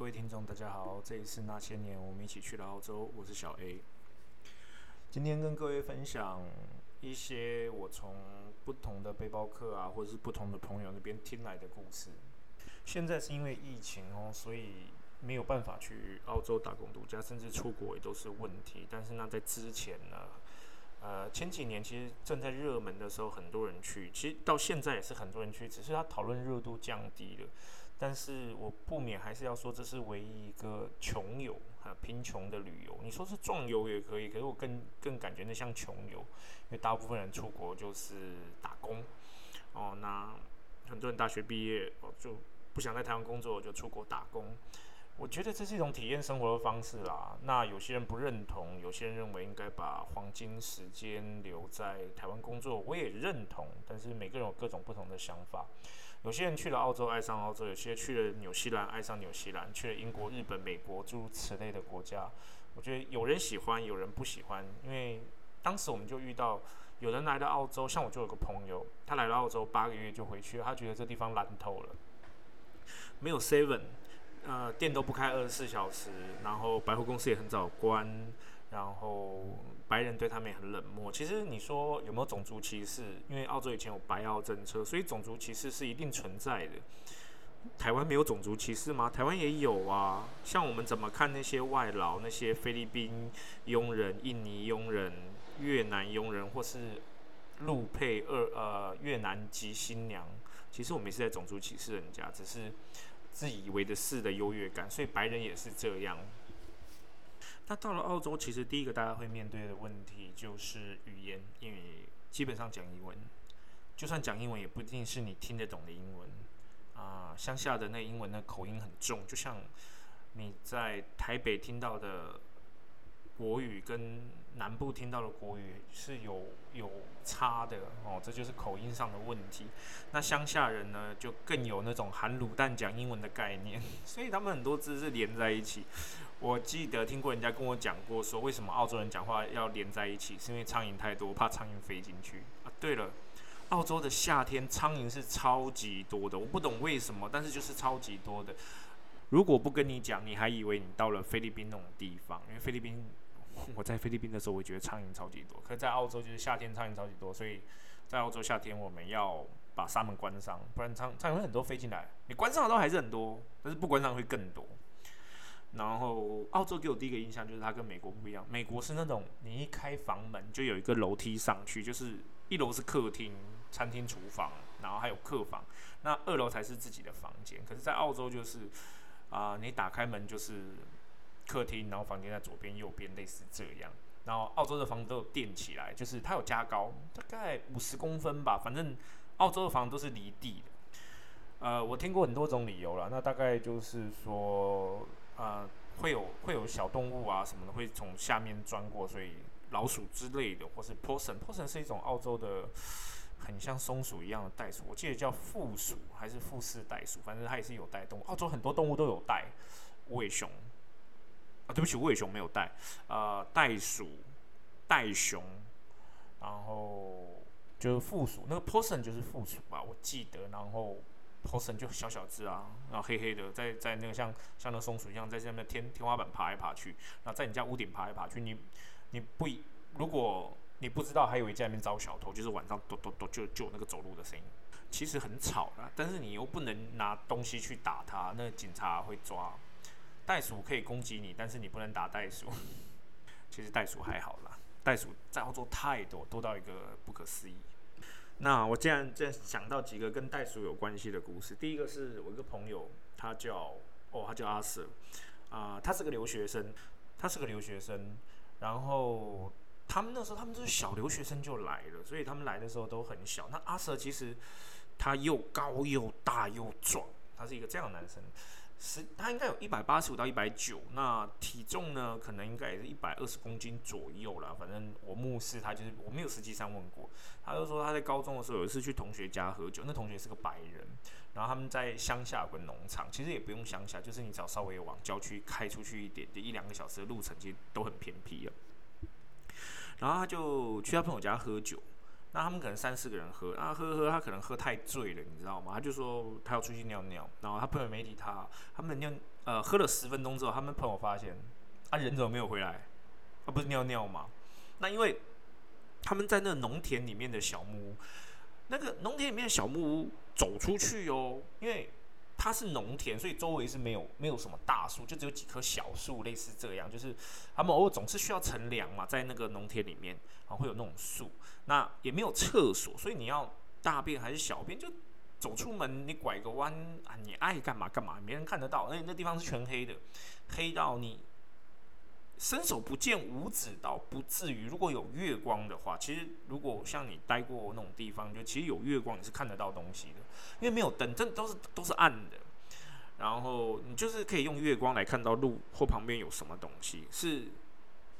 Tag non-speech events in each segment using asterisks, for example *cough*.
各位听众，大家好，这一次那些年我们一起去了澳洲，我是小 A。今天跟各位分享一些我从不同的背包客啊，或者是不同的朋友那边听来的故事。现在是因为疫情哦，所以没有办法去澳洲打工度假，甚至出国也都是问题。但是那在之前呢，呃，前几年其实正在热门的时候，很多人去，其实到现在也是很多人去，只是他讨论热度降低了。但是我不免还是要说，这是唯一一个穷游啊，贫穷的旅游。你说是壮游也可以，可是我更更感觉那像穷游，因为大部分人出国就是打工哦。那很多人大学毕业哦，就不想在台湾工作，就出国打工。我觉得这是一种体验生活的方式啦。那有些人不认同，有些人认为应该把黄金时间留在台湾工作，我也认同。但是每个人有各种不同的想法。有些人去了澳洲爱上澳洲，有些去了纽西兰爱上纽西兰，去了英国、日本、美国诸如此类的国家。我觉得有人喜欢，有人不喜欢。因为当时我们就遇到有人来到澳洲，像我就有个朋友，他来了澳洲八个月就回去，他觉得这地方烂透了，没有 seven，呃，店都不开二十四小时，然后百货公司也很早关。然后白人对他们也很冷漠。其实你说有没有种族歧视？因为澳洲以前有白澳政策，所以种族歧视是一定存在的。台湾没有种族歧视吗？台湾也有啊。像我们怎么看那些外劳，那些菲律宾佣人、印尼佣人、越南佣人，或是陆配二呃越南籍新娘？其实我们也是在种族歧视人家，只是自以为的是的优越感。所以白人也是这样。那到了澳洲，其实第一个大家会面对的问题就是语言，因为基本上讲英文，就算讲英文，也不一定是你听得懂的英文啊。乡下的那英文的口音很重，就像你在台北听到的国语跟南部听到的国语是有有差的哦，这就是口音上的问题。那乡下人呢，就更有那种含卤蛋讲英文的概念，所以他们很多字是连在一起。我记得听过人家跟我讲过，说为什么澳洲人讲话要连在一起，是因为苍蝇太多，怕苍蝇飞进去啊。对了，澳洲的夏天苍蝇是超级多的，我不懂为什么，但是就是超级多的。如果不跟你讲，你还以为你到了菲律宾那种地方，因为菲律宾，我在菲律宾的时候，我觉得苍蝇超级多。可在澳洲就是夏天苍蝇超级多，所以在澳洲夏天我们要把纱门关上，不然苍苍蝇很多飞进来。你关上的都还是很多，但是不关上会更多。然后澳洲给我第一个印象就是它跟美国不一样，美国是那种你一开房门就有一个楼梯上去，就是一楼是客厅、餐厅、厨房，然后还有客房，那二楼才是自己的房间。可是，在澳洲就是啊，你打开门就是客厅，然后房间在左边、右边，类似这样。然后澳洲的房子都有垫起来，就是它有加高，大概五十公分吧，反正澳洲的房子都是离地的。呃，我听过很多种理由了，那大概就是说。呃，会有会有小动物啊什么的会从下面钻过，所以老鼠之类的，或是 possum，possum 是一种澳洲的很像松鼠一样的袋鼠，我记得叫负鼠还是负四袋鼠，反正它也是有袋动物。澳洲很多动物都有袋，无尾熊啊，对不起，无尾熊没有袋，呃，袋鼠、袋熊，然后就是负鼠，那个 possum 就是负鼠吧，我记得，然后。头绳就小小只啊，然后黑黑的，在在那个像像那松鼠一样，在下面天天花板爬来爬去，然后在你家屋顶爬来爬去。你你不如果你不知道，还以为在那边招小偷，就是晚上咚咚咚就就那个走路的声音，其实很吵啦。但是你又不能拿东西去打它，那警察会抓。袋鼠可以攻击你，但是你不能打袋鼠。*laughs* 其实袋鼠还好啦，袋鼠在澳洲太多，多到一个不可思议。那我既然在想到几个跟袋鼠有关系的故事，第一个是我一个朋友，他叫哦，他叫阿 Sir，啊，他是个留学生，他是个留学生，然后他们那时候他们都是小留学生就来了，所以他们来的时候都很小。那阿 Sir 其实他又高又大又壮，他是一个这样的男生。是，他应该有一百八十五到一百九，那体重呢，可能应该也是一百二十公斤左右了。反正我目视他，就是我没有实际上问过，他就说他在高中的时候有一次去同学家喝酒，那同学是个白人，然后他们在乡下有个农场，其实也不用乡下，就是你只要稍微往郊区开出去一点，就一两个小时的路程，其实都很偏僻了。然后他就去他朋友家喝酒，那他们可能三四个人喝，啊喝喝他可能喝太醉了，你知道吗？他就说他要出去尿尿，然后他朋友没理他，他们尿呃喝了十分钟之后，他们朋友发现啊人怎么没有回来？啊不是尿尿吗？那因为他们在那农田里面的小木屋，那个农田里面的小木屋走出去哦，因为它是农田，所以周围是没有没有什么大树，就只有几棵小树，类似这样。就是他们偶尔总是需要乘凉嘛，在那个农田里面然啊，会有那种树。那也没有厕所，所以你要大便还是小便，就走出门，你拐个弯啊，你爱干嘛干嘛，没人看得到。而且那地方是全黑的，黑到你。伸手不见五指，倒不至于。如果有月光的话，其实如果像你待过那种地方，就其实有月光你是看得到东西的，因为没有灯，这都是都是暗的。然后你就是可以用月光来看到路或旁边有什么东西，是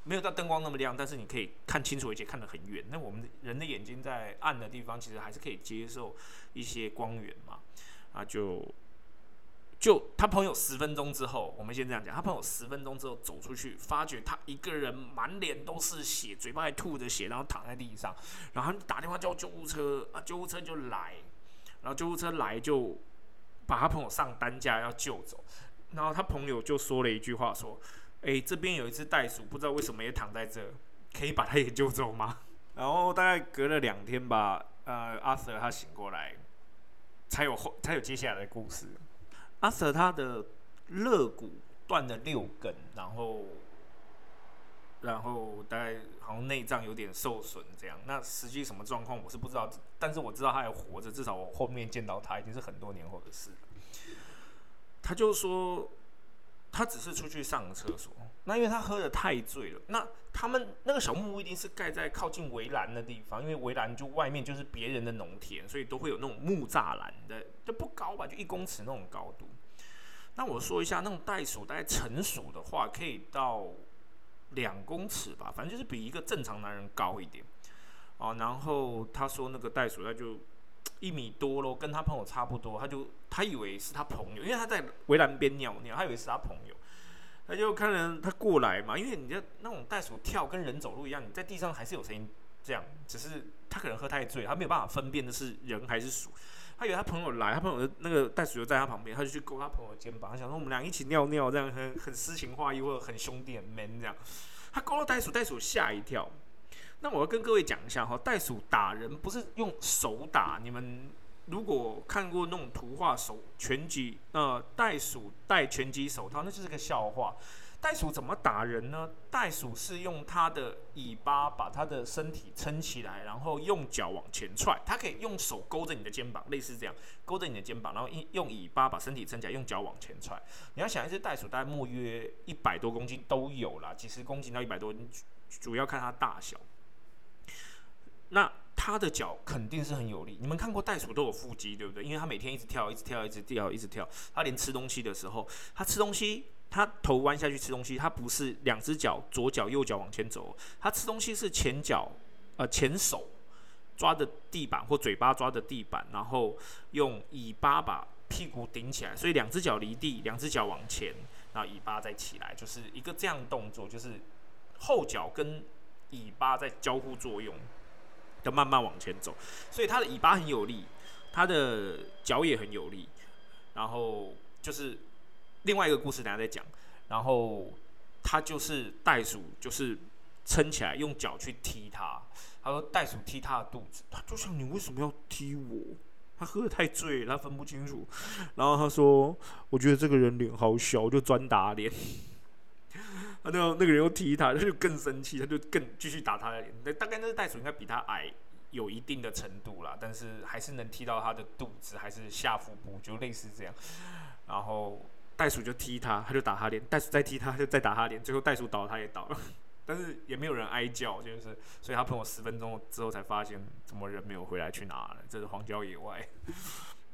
没有到灯光那么亮，但是你可以看清楚，而且看得很远。那我们人的眼睛在暗的地方，其实还是可以接受一些光源嘛，啊就。就他朋友十分钟之后，我们先这样讲。他朋友十分钟之后走出去，发觉他一个人满脸都是血，嘴巴还吐着血，然后躺在地上。然后打电话叫救护车，啊，救护车就来，然后救护车来就把他朋友上担架要救走。然后他朋友就说了一句话，说：“哎，这边有一只袋鼠，不知道为什么也躺在这，可以把它也救走吗？” *laughs* 然后大概隔了两天吧，呃，阿 Sir 他醒过来，才有后才有接下来的故事。阿 Sir 他的肋骨断了六根，然后，然后大概好像内脏有点受损，这样。那实际什么状况我是不知道，但是我知道他还活着，至少我后面见到他已经是很多年后的事。他就说，他只是出去上个厕所。那因为他喝的太醉了。那他们那个小木屋一定是盖在靠近围栏的地方，因为围栏就外面就是别人的农田，所以都会有那种木栅栏的，就不高吧，就一公尺那种高度。那我说一下，那种袋鼠大概成熟的话，可以到两公尺吧，反正就是比一个正常男人高一点。哦，然后他说那个袋鼠他就一米多咯，跟他朋友差不多，他就他以为是他朋友，因为他在围栏边尿尿，他以为是他朋友。他就看人他过来嘛，因为你的那种袋鼠跳跟人走路一样，你在地上还是有声音，这样只是他可能喝太醉，他没有办法分辨的是人还是鼠。他以为他朋友来，他朋友那个袋鼠就在他旁边，他就去勾他朋友肩膀，他想说我们俩一起尿尿，这样很很诗情画意或者很兄弟很 man 这样。他勾到袋鼠，袋鼠吓一跳。那我要跟各位讲一下哈，袋鼠打人不是用手打，你们。如果看过那种图画手拳击，呃，袋鼠戴拳击手套，那就是个笑话。袋鼠怎么打人呢？袋鼠是用它的尾巴把它的身体撑起来，然后用脚往前踹。它可以用手勾着你的肩膀，类似这样勾着你的肩膀，然后用用尾巴把身体撑起来，用脚往前踹。你要想一只袋鼠，大概莫约一百多公斤都有啦，几十公斤到一百多，主要看它大小。那。它的脚肯定是很有力。你们看过袋鼠都有腹肌，对不对？因为它每天一直跳，一直跳，一直跳，一直跳。它连吃东西的时候，它吃东西，它头弯下去吃东西，它不是两只脚，左脚右脚往前走。它吃东西是前脚，呃，前手抓着地板或嘴巴抓着地板，然后用尾巴把屁股顶起来。所以两只脚离地，两只脚往前，然后尾巴再起来，就是一个这样动作，就是后脚跟尾巴在交互作用。就慢慢往前走，所以它的尾巴很有力，它的脚也很有力。然后就是另外一个故事，等下再讲。然后它就是袋鼠，就是撑起来，用脚去踢它。他说袋鼠踢他的肚子，他就想你为什么要踢我？他喝的太醉，他分不清楚。然后他说，我觉得这个人脸好小，就专打脸。他那那个人又踢他，他就更生气，他就更继续打他的脸。那大概那个袋鼠应该比他矮有一定的程度啦，但是还是能踢到他的肚子，还是下腹部，就类似这样。然后袋鼠就踢他，他就打他脸，袋鼠再踢他，就再打他脸，最后袋鼠倒，他也倒了。但是也没有人哀叫，就是，所以他碰我十分钟之后才发现，怎么人没有回来去哪了？这是荒郊野外，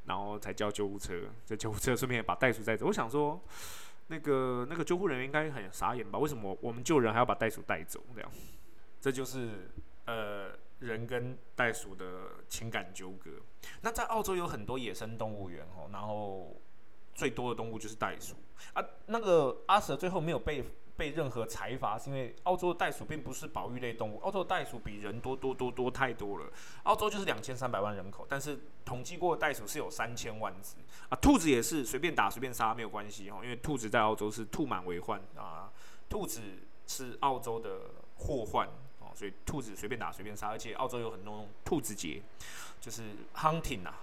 然后才叫救护车。这救护车顺便把袋鼠带走。我想说。那个那个救护人员应该很傻眼吧？为什么我们救人还要把袋鼠带走？这样，这就是呃人跟袋鼠的情感纠葛。那在澳洲有很多野生动物园哦，然后最多的动物就是袋鼠啊。那个阿蛇最后没有被被任何财阀，是因为澳洲的袋鼠并不是保育类动物。澳洲的袋鼠比人多多多多太多了。澳洲就是两千三百万人口，但是统计过的袋鼠是有三千万只啊。兔子也是随便打随便杀没有关系哦，因为兔子在澳洲是兔满为患啊。兔子是澳洲的祸患哦，所以兔子随便打随便杀，而且澳洲有很多兔子节，就是 hunting 啊，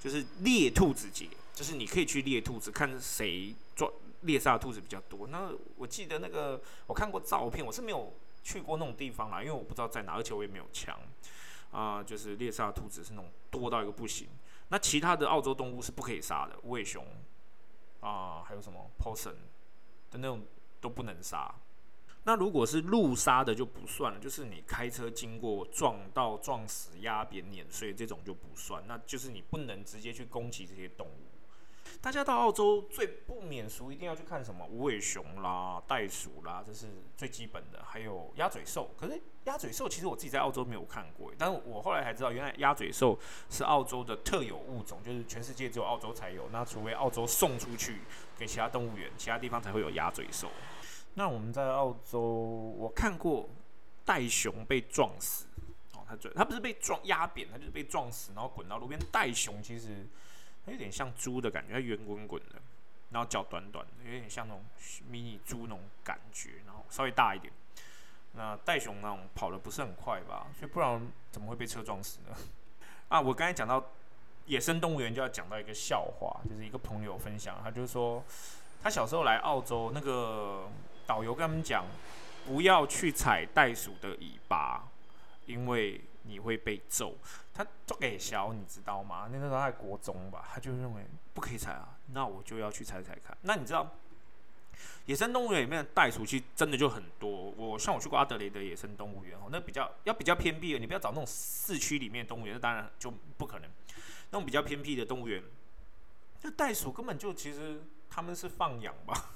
就是猎兔子节，就是你可以去猎兔子，看谁抓。猎杀兔子比较多。那我记得那个我看过照片，我是没有去过那种地方啦，因为我不知道在哪，而且我也没有枪啊。就是猎杀兔子是那种多到一个不行。那其他的澳洲动物是不可以杀的，无尾熊啊，还有什么 possum 的那种都不能杀。那如果是路杀的就不算了，就是你开车经过撞到撞死、压扁、碾碎这种就不算。那就是你不能直接去攻击这些动物。大家到澳洲最不免俗，一定要去看什么无尾熊啦、袋鼠啦，这是最基本的。还有鸭嘴兽，可是鸭嘴兽其实我自己在澳洲没有看过，但是我后来才知道，原来鸭嘴兽是澳洲的特有物种，就是全世界只有澳洲才有。那除非澳洲送出去给其他动物园，其他地方才会有鸭嘴兽。那我们在澳洲，我看过袋熊被撞死，哦，它它不是被撞压扁，它就是被撞死，然后滚到路边。袋熊其实。它有点像猪的感觉，它圆滚滚的，然后脚短短的，有点像那种迷你猪那种感觉，然后稍微大一点。那袋熊那种跑的不是很快吧？所以不然怎么会被车撞死呢？*laughs* 啊，我刚才讲到野生动物园，就要讲到一个笑话，就是一个朋友分享，他就说他小时候来澳洲，那个导游跟他们讲，不要去踩袋鼠的尾巴，因为。你会被揍，他做给小，你知道吗？那时候在国中吧，他就认为不可以踩啊，那我就要去踩踩看。那你知道，野生动物园里面的袋鼠其实真的就很多。我像我去过阿德雷的野生动物园哦，那比较要比较偏僻的，你不要找那种市区里面动物园，那当然就不可能。那种比较偏僻的动物园，那袋鼠根本就其实他们是放养吧。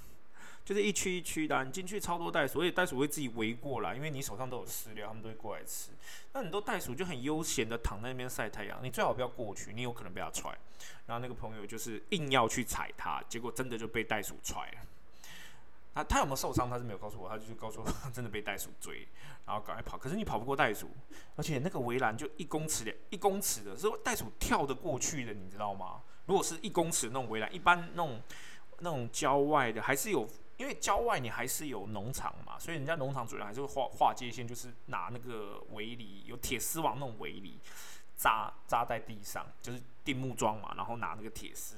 就是一区一区的，你进去超多袋鼠，所以袋鼠会自己围过来，因为你手上都有饲料，它们都会过来吃。那很多袋鼠就很悠闲的躺在那边晒太阳，你最好不要过去，你有可能被它踹。然后那个朋友就是硬要去踩它，结果真的就被袋鼠踹了。他他有没有受伤？他是没有告诉我，他就是告诉我真的被袋鼠追，然后赶快跑。可是你跑不过袋鼠，而且那个围栏就一公尺的，一公尺的，是袋鼠跳得过去的，你知道吗？如果是一公尺那种围栏，一般那种那种郊外的还是有。因为郊外你还是有农场嘛，所以人家农场主人还是会画画界线，就是拿那个围篱，有铁丝网那种围篱，扎扎在地上，就是钉木桩嘛，然后拿那个铁丝，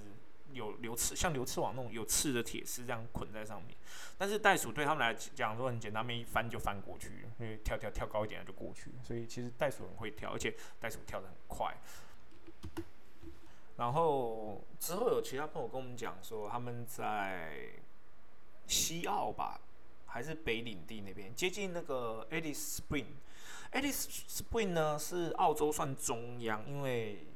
有流刺，像流刺网那种有刺的铁丝这样捆在上面。但是袋鼠对他们来讲说很简单，他们一翻就翻过去，因为跳跳跳高一点就过去。所以其实袋鼠很会跳，而且袋鼠跳得很快。然后之后有其他朋友跟我们讲说，他们在。西澳吧，还是北领地那边，接近那个 Alice Spring。Alice Spring 呢是澳洲算中央，因为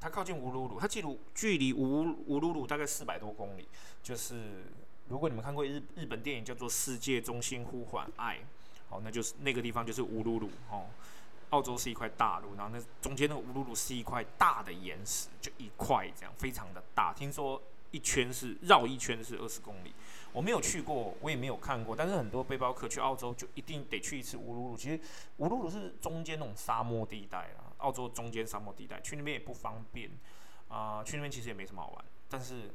它靠近乌鲁鲁，它距离距离乌乌鲁鲁大概四百多公里。就是如果你们看过日日本电影叫做《世界中心呼唤爱》，哦，那就是那个地方就是乌鲁鲁哦。澳洲是一块大陆，然后那中间那个乌鲁鲁是一块大的岩石，就一块这样，非常的大。听说一圈是绕一圈是二十公里。我没有去过，我也没有看过，但是很多背包客去澳洲就一定得去一次乌鲁鲁。其实乌鲁鲁是中间那种沙漠地带啊，澳洲中间沙漠地带，去那边也不方便啊。去那边其实也没什么好玩。但是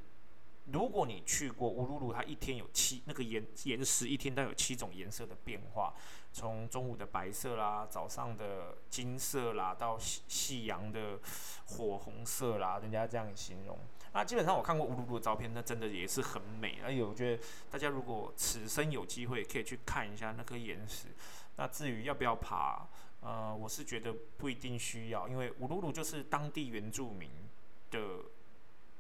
如果你去过乌鲁鲁，它一天有七那个岩岩石一天都有七种颜色的变化，从中午的白色啦，早上的金色啦，到夕夕阳的火红色啦，人家这样形容。那基本上我看过乌鲁鲁的照片，那真的也是很美。而且我觉得大家如果此生有机会，可以去看一下那颗岩石。那至于要不要爬，呃，我是觉得不一定需要，因为乌鲁鲁就是当地原住民的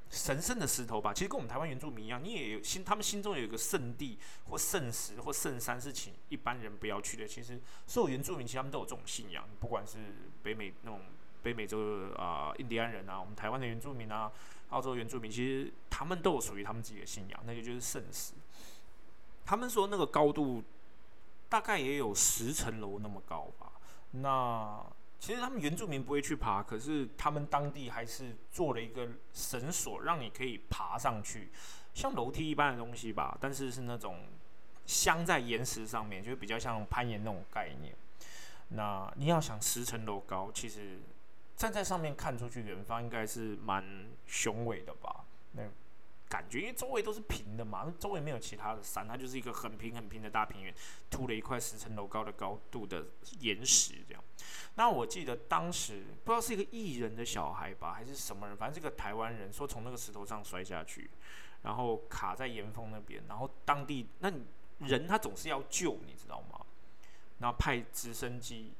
神圣的石头吧。其实跟我们台湾原住民一样，你也有心，他们心中有一个圣地或圣石或圣山是请一般人不要去的。其实所有原住民其实他们都有这种信仰，不管是北美那种北美洲啊印第安人啊，我们台湾的原住民啊。澳洲原住民其实他们都有属于他们自己的信仰，那个就是圣石。他们说那个高度大概也有十层楼那么高吧。那其实他们原住民不会去爬，可是他们当地还是做了一个绳索，让你可以爬上去，像楼梯一般的东西吧。但是是那种镶在岩石上面，就是比较像攀岩那种概念。那你要想十层楼高，其实站在上面看出去，远方应该是蛮雄伟的吧？那感觉，因为周围都是平的嘛，周围没有其他的山，它就是一个很平很平的大平原，凸了一块十层楼高的高度的岩石这样。那我记得当时不知道是一个艺人的小孩吧，还是什么人，反正是个台湾人，说从那个石头上摔下去，然后卡在岩峰那边，然后当地那人他总是要救，你知道吗？然后派直升机、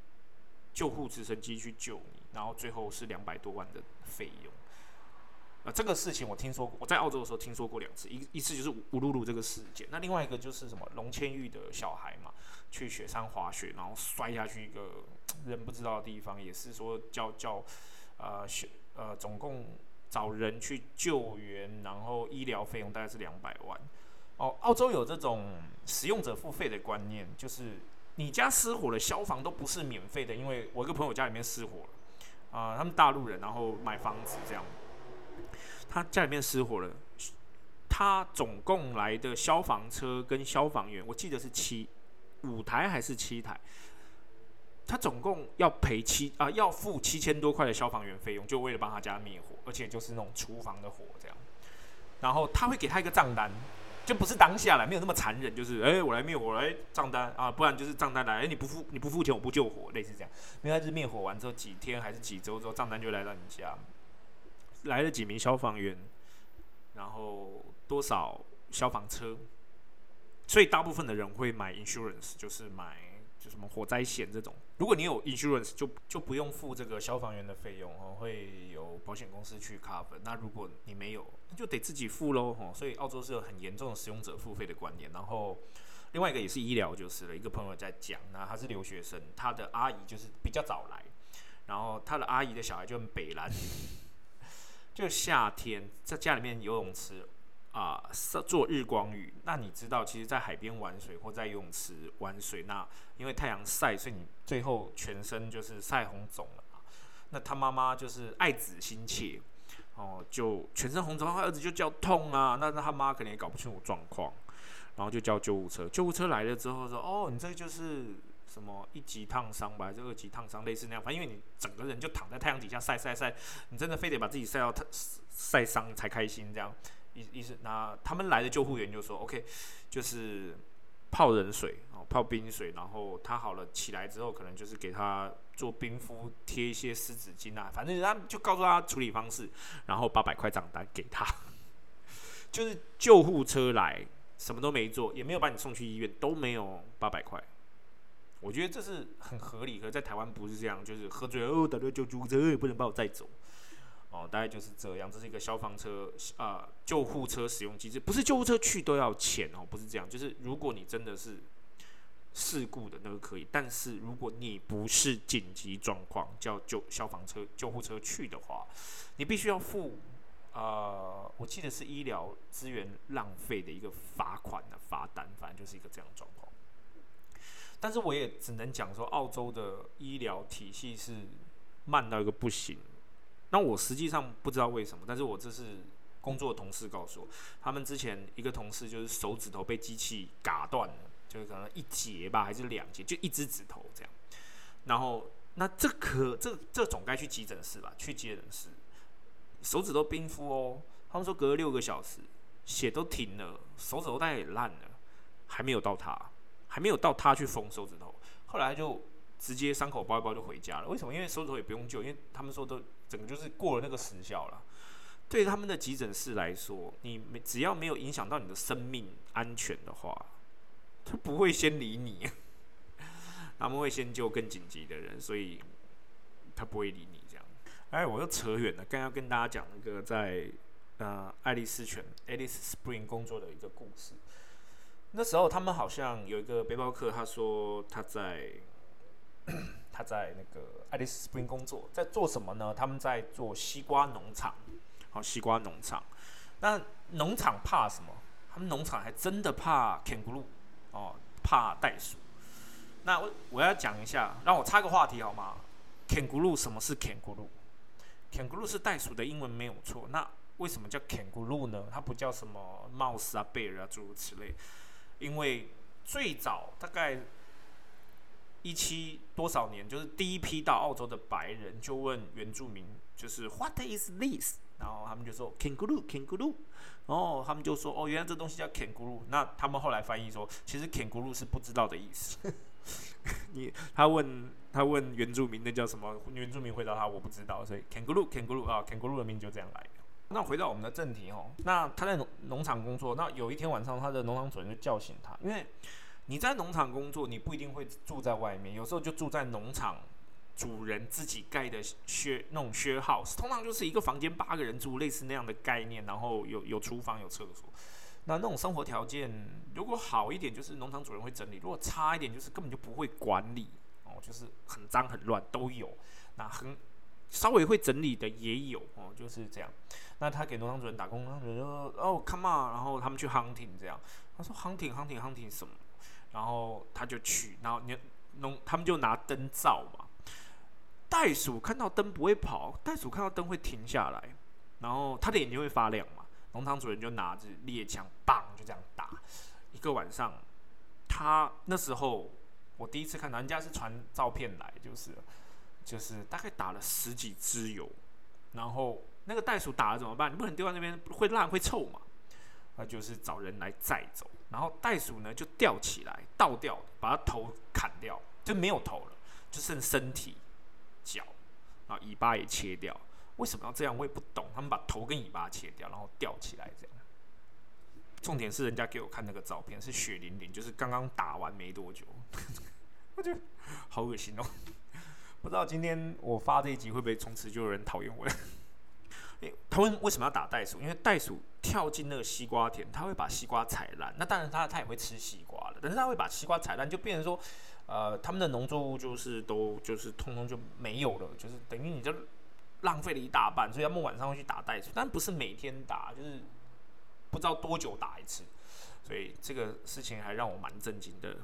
救护直升机去救你，然后最后是两百多万的费用。啊，这个事情我听说过，我在澳洲的时候听说过两次，一一次就是乌鲁鲁这个事件，那另外一个就是什么龙千玉的小孩嘛，去雪山滑雪，然后摔下去一个人不知道的地方，也是说叫叫呃雪呃总共找人去救援，然后医疗费用大概是两百万。哦，澳洲有这种使用者付费的观念，就是你家失火了，消防都不是免费的，因为我一个朋友家里面失火了，啊，他们大陆人，然后买房子这样。他家里面失火了，他总共来的消防车跟消防员，我记得是七五台还是七台，他总共要赔七啊，要付七千多块的消防员费用，就为了帮他家灭火，而且就是那种厨房的火这样。然后他会给他一个账单，就不是当下来，没有那么残忍，就是哎我来灭火来账单啊，不然就是账单来，哎你不付你不付钱我不救火，类似这样。因为他是灭火完之后几天还是几周之后，账单就来到你家。来了几名消防员，然后多少消防车，所以大部分的人会买 insurance，就是买就什么火灾险这种。如果你有 insurance，就就不用付这个消防员的费用哦，会有保险公司去 cover。那如果你没有，那就得自己付喽哦。所以澳洲是有很严重的使用者付费的观念。然后另外一个也是医疗，就是一个朋友在讲，那他是留学生，他的阿姨就是比较早来，然后他的阿姨的小孩就很北蓝。就夏天在家里面游泳池啊，做日光浴。那你知道，其实，在海边玩水或在游泳池玩水，那因为太阳晒，所以你最后全身就是晒红肿了嘛。那他妈妈就是爱子心切，哦，就全身红肿，他儿子就叫痛啊。那那他妈可能也搞不清楚状况，然后就叫救护车。救护车来了之后说：“哦，你这个就是。”什么一级烫伤吧，还是二级烫伤，类似那样。反正因为你整个人就躺在太阳底下晒晒晒，你真的非得把自己晒到太晒伤才开心这样。意意思，那他们来的救护员就说：“OK，就是泡冷水哦，泡冰水，然后他好了起来之后，可能就是给他做冰敷，贴一些湿纸巾啊，反正他就告诉他处理方式，然后八百块账单给他。*laughs* 就是救护车来，什么都没做，也没有把你送去医院，都没有八百块。”我觉得这是很合理，可在台湾不是这样，就是喝醉了哦，打到救护车也不能把我带走，哦，大概就是这样。这是一个消防车啊，救护车使用机制，不是救护车去都要钱哦，不是这样。就是如果你真的是事故的那个可以，但是如果你不是紧急状况，叫救消防车、救护车去的话，你必须要付啊，我记得是医疗资源浪费的一个罚款的罚单，反正就是一个这样状况。但是我也只能讲说，澳洲的医疗体系是慢到一个不行。那我实际上不知道为什么，但是我这是工作的同事告诉我，他们之前一个同事就是手指头被机器嘎断了，就是可能一节吧，还是两节，就一只指头这样。然后那这可这这总该去急诊室吧？去急诊室，手指都冰敷哦。他们说隔了六个小时，血都停了，手指头带也烂了，还没有到他。没有到他去缝手指头，后来就直接伤口包一包就回家了。为什么？因为手指头也不用救，因为他们说都整个就是过了那个时效了。对他们的急诊室来说，你没只要没有影响到你的生命安全的话，他不会先理你，*laughs* 他们会先救更紧急的人，所以他不会理你这样。哎，我又扯远了，刚要跟大家讲一个在呃爱丽丝泉 （Alice Spring） 工作的一个故事。那时候他们好像有一个背包客，他说他在 *coughs* 他在那个爱丽丝 Spring 工作，在做什么呢？他们在做西瓜农场，好，西瓜农场。那农场怕什么？他们农场还真的怕 kangaroo 哦，怕袋鼠。那我我要讲一下，让我插个话题好吗？kangaroo 什么是 kangaroo？kangaroo 是袋鼠的英文没有错。那为什么叫 kangaroo 呢？它不叫什么 mouse 啊、bear 啊诸如此类。因为最早大概一七多少年，就是第一批到澳洲的白人就问原住民，就是 What is this？然后他们就说 Kangaroo，Kangaroo。然后他们就说哦，原来这东西叫 Kangaroo。那他们后来翻译说，其实 Kangaroo 是不知道的意思。*laughs* 你他问他问原住民那叫什么？原住民回答他我不知道，所以 Kangaroo，Kangaroo 啊，Kangaroo 的名就这样来。那回到我们的正题哦，那他在农农场工作，那有一天晚上，他的农场主人就叫醒他，因为你在农场工作，你不一定会住在外面，有时候就住在农场主人自己盖的靴那种靴 house，通常就是一个房间八个人住，类似那样的概念，然后有有厨房有厕所。那那种生活条件如果好一点，就是农场主人会整理；如果差一点，就是根本就不会管理哦，就是很脏很乱都有。那很稍微会整理的也有哦，就是这样。那他给农场主人打工，农场主人说：“哦，come on。”然后他们去 hunting 这样。他说：“hunting，hunting，hunting 什么？”然后他就去，然后你农他们就拿灯照嘛。袋鼠看到灯不会跑，袋鼠看到灯会停下来，然后他的眼睛会发亮嘛。农场主人就拿着猎枪，棒就这样打。一个晚上，他那时候我第一次看到，人家是传照片来，就是就是大概打了十几只油，然后。那个袋鼠打了怎么办？你不能丢在那边，会烂会臭嘛？那就是找人来载走。然后袋鼠呢就吊起来，倒吊，把它头砍掉，就没有头了，就剩身体、脚，然后尾巴也切掉。为什么要这样？我也不懂。他们把头跟尾巴切掉，然后吊起来这样。重点是人家给我看那个照片，是血淋淋，就是刚刚打完没多久。*laughs* 我觉得好恶心哦！不知道今天我发这一集会不会从此就有人讨厌我？*laughs* 他们为什么要打袋鼠？因为袋鼠跳进那个西瓜田，它会把西瓜踩烂。那当然，它它也会吃西瓜了，但是它会把西瓜踩烂，就变成说，呃，他们的农作物就是都就是通通就没有了，就是等于你就浪费了一大半。所以他们晚上会去打袋鼠，但不是每天打，就是不知道多久打一次。所以这个事情还让我蛮震惊的。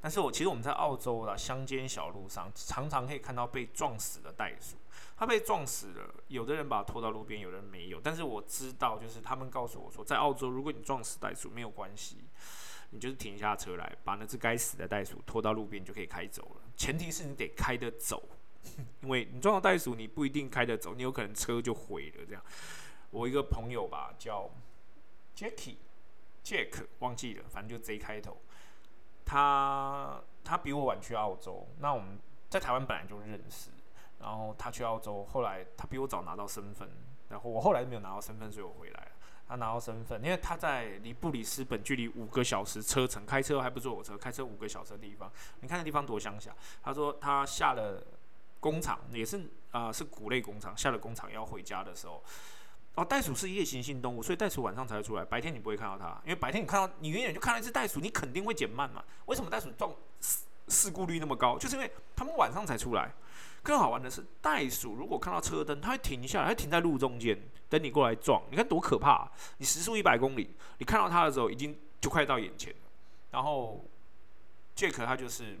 但是我其实我们在澳洲的乡间小路上，常常可以看到被撞死的袋鼠。它被撞死了，有的人把它拖到路边，有的人没有。但是我知道，就是他们告诉我说，在澳洲，如果你撞死袋鼠没有关系，你就是停下车来，把那只该死的袋鼠拖到路边，就可以开走了。前提是你得开得走，因为你撞到袋鼠，你不一定开得走，你有可能车就毁了。这样，我一个朋友吧，叫 Jacky，Jack 忘记了，反正就 J 开头。他他比我晚去澳洲，那我们在台湾本来就认识。然后他去澳洲，后来他比我早拿到身份，然后我后来没有拿到身份，所以我回来了。他拿到身份，因为他在离布里斯本距离五个小时车程，开车还不坐我车，开车五个小时的地方。你看那地方多乡下。他说他下了工厂，也是啊，是谷类工厂，下了工厂要回家的时候，哦，袋鼠是夜行性动物，所以袋鼠晚上才会出来，白天你不会看到它，因为白天你看到你远远就看到一只袋鼠，你肯定会减慢嘛。为什么袋鼠撞事事故率那么高？就是因为他们晚上才出来。更好玩的是，袋鼠如果看到车灯，它会停下来，它停在路中间等你过来撞。你看多可怕！你时速一百公里，你看到它的时候，已经就快到眼前了。然后，Jack 他就是，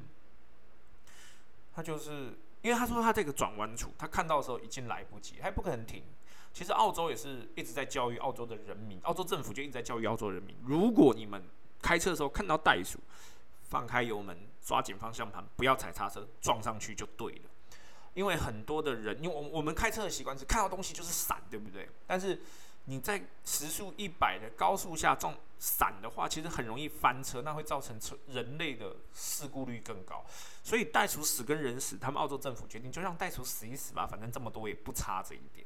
他就是因为他说他这个转弯处，他看到的时候已经来不及，他不可能停。其实澳洲也是一直在教育澳洲的人民，澳洲政府就一直在教育澳洲人民：如果你们开车的时候看到袋鼠，放开油门，抓紧方向盘，不要踩刹车，撞上去就对了。因为很多的人，因为我我们开车的习惯是看到东西就是闪，对不对？但是你在时速一百的高速下撞闪的话，其实很容易翻车，那会造成车人类的事故率更高。所以袋鼠死跟人死，他们澳洲政府决定就让袋鼠死一死吧，反正这么多也不差这一点，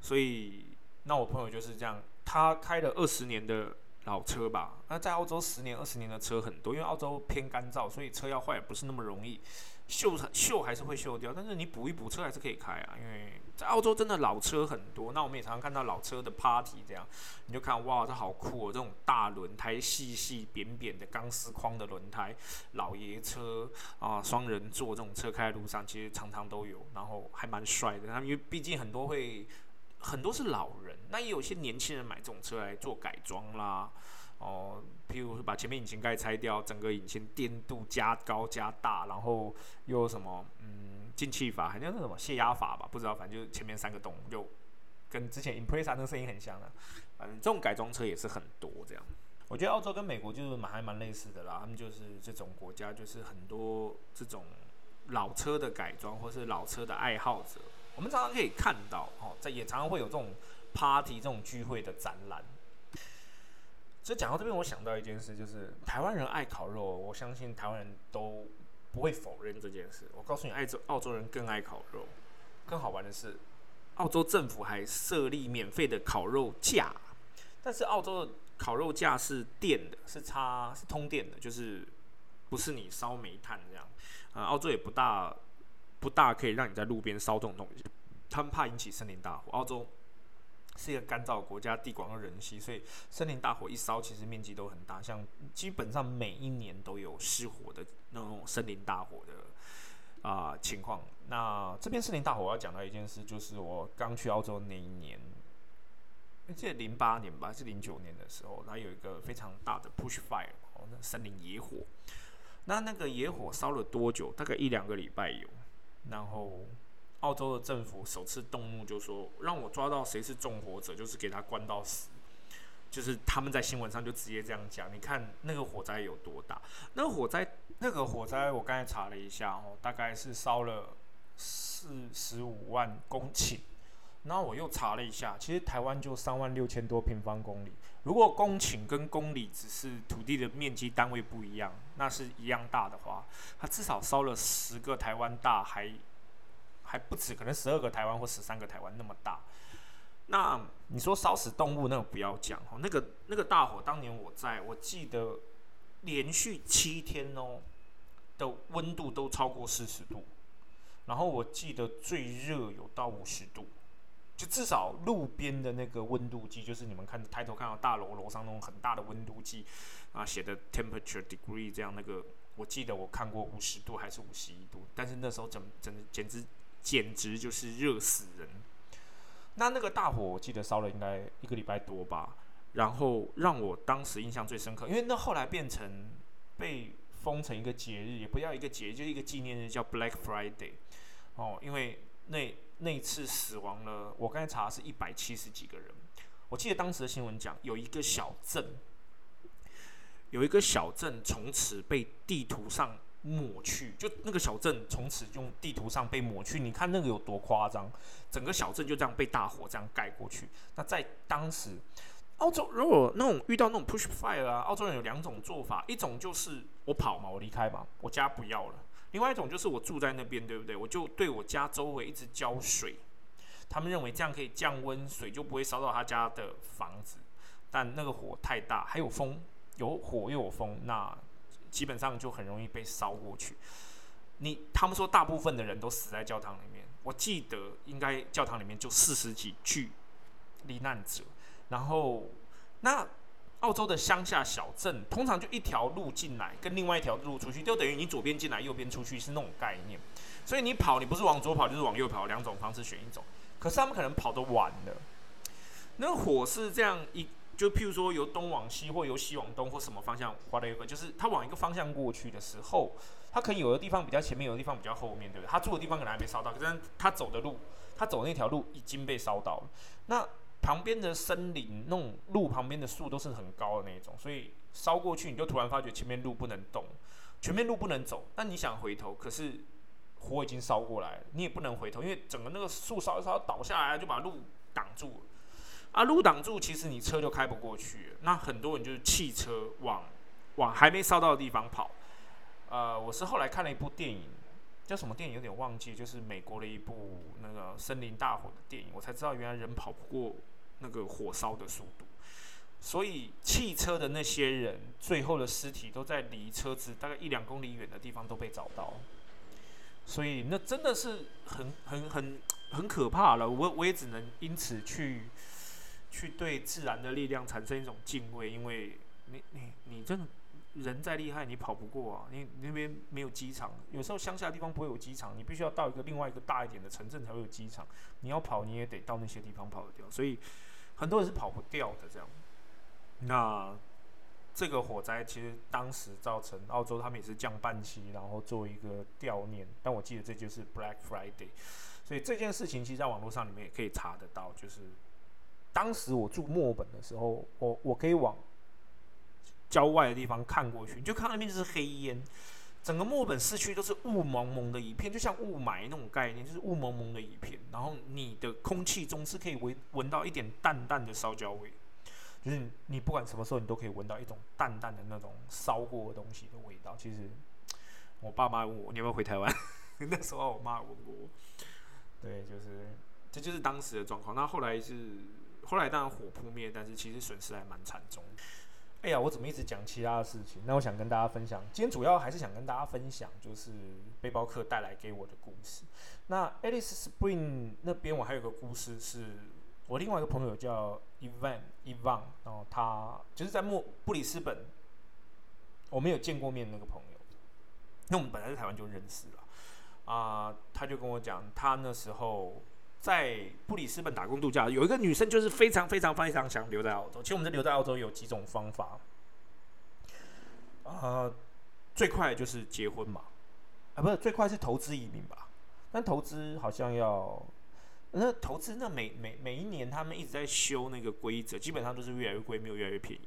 所以那我朋友就是这样，他开了二十年的老车吧。那在澳洲十年、二十年的车很多，因为澳洲偏干燥，所以车要坏也不是那么容易。锈锈还是会锈掉，但是你补一补车还是可以开啊。因为在澳洲真的老车很多，那我们也常常看到老车的 party 这样，你就看哇，这好酷哦！这种大轮胎、细细扁扁的钢丝框的轮胎，老爷车啊，双人座这种车开在路上其实常常都有，然后还蛮帅的。他们因为毕竟很多会很多是老人，那也有些年轻人买这种车来做改装啦。哦，譬如说把前面引擎盖拆掉，整个引擎电度加高加大，然后又什么嗯进气阀，好像是什么泄压阀吧，不知道，反正就前面三个洞，就跟之前 Impreza 那个声音很像的。反正这种改装车也是很多这样。我觉得澳洲跟美国就是蛮还蛮类似的啦，他们就是这种国家，就是很多这种老车的改装或是老车的爱好者，我们常常可以看到哦，在也常常会有这种 party 这种聚会的展览。所以讲到这边，我想到一件事，就是台湾人爱烤肉，我相信台湾人都不会否认这件事。我告诉你，澳洲澳洲人更爱烤肉。更好玩的是，澳洲政府还设立免费的烤肉架，但是澳洲的烤肉架是电的，是插是通电的，就是不是你烧煤炭这样。呃，澳洲也不大不大可以让你在路边烧这种东西，他们怕引起森林大火。澳洲。是一个干燥国家，地广人稀，所以森林大火一烧，其实面积都很大。像基本上每一年都有失火的那种森林大火的啊情况。那这边森林大火，我要讲到一件事，就是我刚去澳洲那一年，记得零八年吧，是零九年的时候，它有一个非常大的 push fire，哦，那森林野火。那那个野火烧了多久？大概一两个礼拜有，然后。澳洲的政府首次动怒，就说让我抓到谁是纵火者，就是给他关到死。就是他们在新闻上就直接这样讲。你看那个火灾有多大？那火灾，那个火灾，我刚才查了一下哦，大概是烧了四十五万公顷。然后我又查了一下，其实台湾就三万六千多平方公里。如果公顷跟公里只是土地的面积单位不一样，那是一样大的话，它至少烧了十个台湾大还。还不止，可能十二个台湾或十三个台湾那么大。那你说烧死动物，那个不要讲哦。那个那个大火，当年我在我记得连续七天哦的温度都超过四十度，然后我记得最热有到五十度，就至少路边的那个温度计，就是你们看抬头看到大楼楼上那种很大的温度计啊，写的 temperature degree 这样那个，我记得我看过五十度还是五十一度，但是那时候整整简直。简直就是热死人！那那个大火，我记得烧了应该一个礼拜多吧。然后让我当时印象最深刻，因为那后来变成被封成一个节日，也不要一个节，就一个纪念日，叫 Black Friday。哦，因为那那次死亡了，我刚才查是一百七十几个人。我记得当时的新闻讲，有一个小镇，有一个小镇从此被地图上。抹去，就那个小镇从此用地图上被抹去。你看那个有多夸张，整个小镇就这样被大火这样盖过去。那在当时，澳洲如果那种遇到那种 push fire 啊，澳洲人有两种做法，一种就是我跑嘛，我离开嘛，我家不要了；，另外一种就是我住在那边，对不对？我就对我家周围一直浇水。他们认为这样可以降温，水就不会烧到他家的房子。但那个火太大，还有风，有火又有风，那。基本上就很容易被烧过去。你他们说大部分的人都死在教堂里面，我记得应该教堂里面就四十几具罹难者。然后那澳洲的乡下小镇通常就一条路进来，跟另外一条路出去，就等于你左边进来，右边出去是那种概念。所以你跑，你不是往左跑就是往右跑，两种方式选一种。可是他们可能跑得晚了，那火是这样一。就譬如说由东往西，或由西往东，或什么方向划了一个就是他往一个方向过去的时候，他可能有的地方比较前面，有的地方比较后面，对不对？他住的地方可能还没烧到，可是他走的路，他走那条路已经被烧到了。那旁边的森林，那种路旁边的树都是很高的那种，所以烧过去，你就突然发觉前面路不能动，前面路不能走。那你想回头，可是火已经烧过来了，你也不能回头，因为整个那个树烧一烧倒下来，就把路挡住了。啊，路挡住，其实你车就开不过去。那很多人就是汽车往往还没烧到的地方跑。呃，我是后来看了一部电影，叫什么电影有点忘记，就是美国的一部那个森林大火的电影，我才知道原来人跑不过那个火烧的速度。所以汽车的那些人最后的尸体都在离车子大概一两公里远的地方都被找到。所以那真的是很很很很可怕了。我我也只能因此去。去对自然的力量产生一种敬畏，因为你你你真的人再厉害，你跑不过啊！你那边没有机场，有时候乡下地方不会有机场，你必须要到一个另外一个大一点的城镇才会有机场。你要跑，你也得到那些地方跑得掉，所以很多人是跑不掉的。这样，那这个火灾其实当时造成澳洲他们也是降半旗，然后做一个悼念。但我记得这就是 Black Friday，所以这件事情其实在网络上你们也可以查得到，就是。当时我住墨尔本的时候，我我可以往郊外的地方看过去，你就看那边就是黑烟，整个墨本市区都是雾蒙蒙的一片，就像雾霾那种概念，就是雾蒙蒙的一片。然后你的空气中是可以闻闻到一点淡淡的烧焦味，就是你不管什么时候你都可以闻到一种淡淡的那种烧过的东西的味道。其实我爸妈问我你要不要回台湾，*laughs* 那时候我妈问过我，对，就是这就是当时的状况。那后来是后来当然火扑灭，但是其实损失还蛮惨重。哎呀，我怎么一直讲其他的事情？那我想跟大家分享，今天主要还是想跟大家分享，就是背包客带来给我的故事。那 Alice Spring 那边我还有个故事，是我另外一个朋友叫 Evan Evan，然后他就是在莫布里斯本，我没有见过面那个朋友，那我们本来在台湾就认识了啊，他就跟我讲，他那时候。在布里斯本打工度假，有一个女生就是非常非常非常想留在澳洲。其实我们这留在澳洲有几种方法，呃，最快就是结婚嘛，啊，不是最快是投资移民吧？但投资好像要，那投资那每每每一年他们一直在修那个规则，基本上都是越来越贵，没有越来越便宜。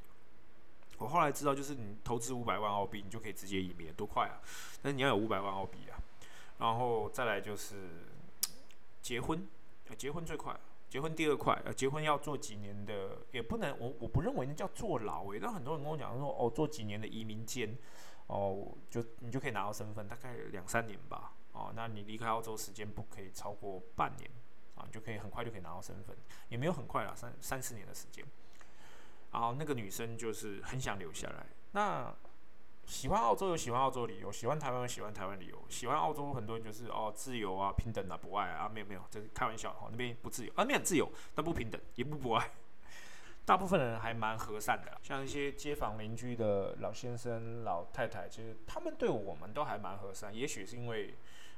我后来知道，就是你投资五百万澳币，你就可以直接移民，多快啊！但是你要有五百万澳币啊，然后再来就是结婚。结婚最快，结婚第二快。呃，结婚要做几年的，也不能，我我不认为那叫坐牢诶。但很多人跟我讲说，哦，做几年的移民监，哦，就你就可以拿到身份，大概两三年吧。哦，那你离开澳洲时间不可以超过半年，啊，你就可以很快就可以拿到身份，也没有很快啊，三三四年的时间。然后那个女生就是很想留下来，那。喜欢澳洲有喜欢澳洲理由，喜欢台湾有喜欢台湾理由。喜欢澳洲很多人就是哦自由啊平等啊博爱啊没有没有这是开玩笑哈那边不自由啊那边很自由但不平等也不博爱。*laughs* 大部分人还蛮和善的，像一些街坊邻居的老先生老太太，其实他们对我们都还蛮和善。也许是因为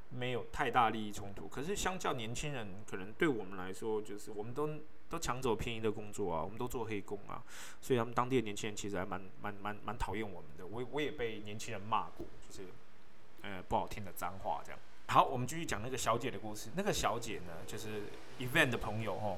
没有太大利益冲突，可是相较年轻人，可能对我们来说就是我们都。都抢走便宜的工作啊，我们都做黑工啊，所以他们当地的年轻人其实还蛮蛮蛮蛮讨厌我们的。我我也被年轻人骂过，就是呃不好听的脏话这样。好，我们继续讲那个小姐的故事。那个小姐呢，就是 Event 的朋友哦，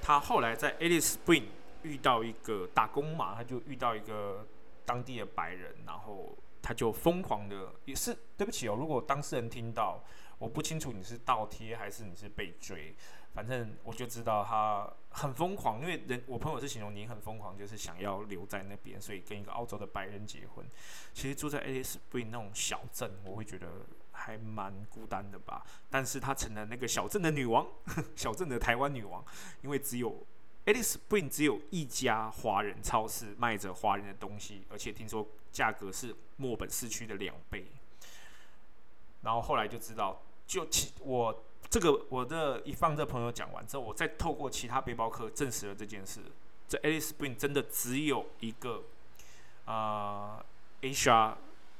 她后来在 Alice Spring 遇到一个打工嘛，她就遇到一个当地的白人，然后她就疯狂的也是对不起哦，如果当事人听到，我不清楚你是倒贴还是你是被追。反正我就知道他很疯狂，因为人我朋友是形容你很疯狂，就是想要留在那边，所以跟一个澳洲的白人结婚。其实住在 Alice Spring 那种小镇，我会觉得还蛮孤单的吧。但是她成了那个小镇的女王，*laughs* 小镇的台湾女王，因为只有 Alice Spring 只有一家华人超市卖着华人的东西，而且听说价格是墨本市区的两倍。然后后来就知道，就其我。这个我的一放这朋友讲完之后，我再透过其他背包客证实了这件事。这 Alice Spring 真的只有一个啊，Asia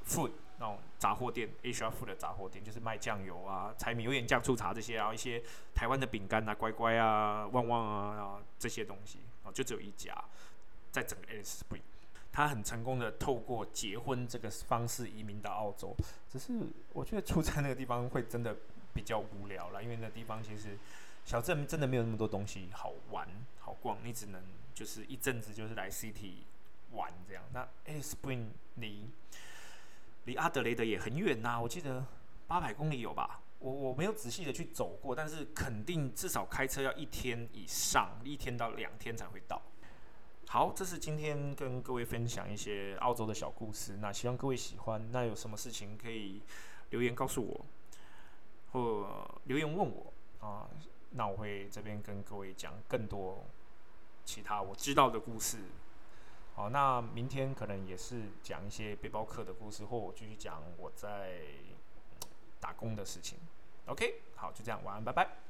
Food 那种杂货店，Asia Food 的杂货店就是卖酱油啊、柴米油盐酱醋茶这些，然后一些台湾的饼干啊、乖乖啊、旺旺啊这些东西啊，就只有一家，在整个 Alice Spring，他很成功的透过结婚这个方式移民到澳洲。只是我觉得住在那个地方会真的。比较无聊了，因为那地方其实小镇真的没有那么多东西好玩好逛，你只能就是一阵子就是来 city 玩这样。那 A Spring 离离阿德雷德也很远呐，我记得八百公里有吧？我我没有仔细的去走过，但是肯定至少开车要一天以上，一天到两天才会到。好，这是今天跟各位分享一些澳洲的小故事，那希望各位喜欢。那有什么事情可以留言告诉我。或留言问我啊，那我会这边跟各位讲更多其他我知道的故事。好，那明天可能也是讲一些背包客的故事，或我继续讲我在打工的事情。OK，好，就这样，晚安，拜拜。